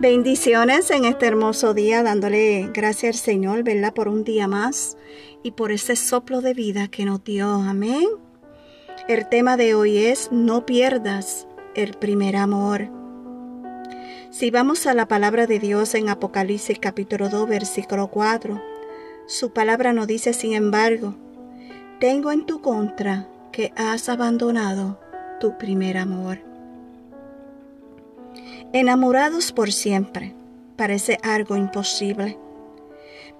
Bendiciones en este hermoso día, dándole gracias al Señor, ¿verdad? Por un día más y por ese soplo de vida que nos dio. Amén. El tema de hoy es no pierdas el primer amor. Si vamos a la palabra de Dios en Apocalipsis capítulo 2, versículo 4, su palabra nos dice, sin embargo, tengo en tu contra que has abandonado tu primer amor. Enamorados por siempre parece algo imposible,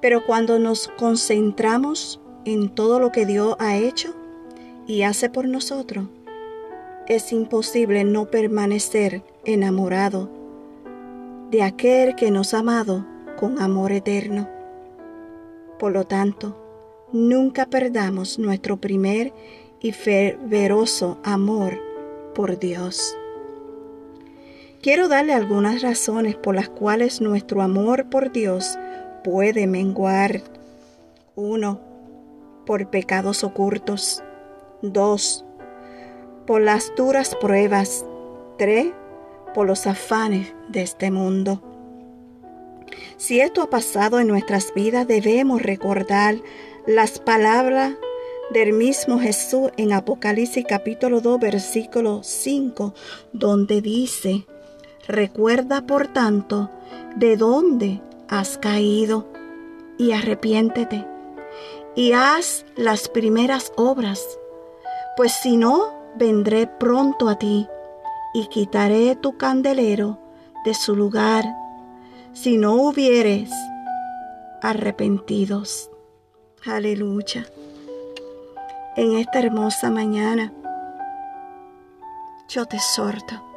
pero cuando nos concentramos en todo lo que Dios ha hecho y hace por nosotros, es imposible no permanecer enamorado de aquel que nos ha amado con amor eterno. Por lo tanto, nunca perdamos nuestro primer y fervoroso amor por Dios. Quiero darle algunas razones por las cuales nuestro amor por Dios puede menguar. 1. Por pecados ocultos. 2. Por las duras pruebas. 3. Por los afanes de este mundo. Si esto ha pasado en nuestras vidas, debemos recordar las palabras del mismo Jesús en Apocalipsis capítulo 2 versículo 5, donde dice, Recuerda, por tanto, de dónde has caído y arrepiéntete y haz las primeras obras, pues si no, vendré pronto a ti y quitaré tu candelero de su lugar, si no hubieres arrepentidos. Aleluya. En esta hermosa mañana, yo te exhorto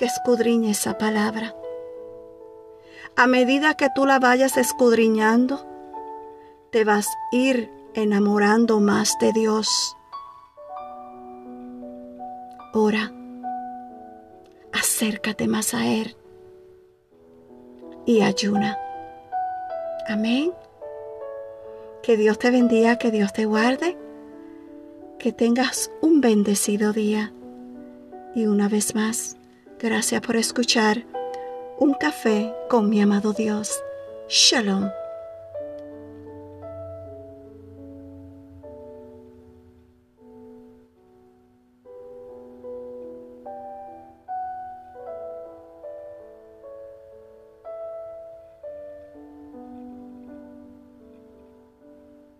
que escudriñe esa palabra. A medida que tú la vayas escudriñando, te vas a ir enamorando más de Dios. Ora, acércate más a Él y ayuna. Amén. Que Dios te bendiga, que Dios te guarde, que tengas un bendecido día. Y una vez más, Gracias por escuchar Un café con mi amado Dios. Shalom.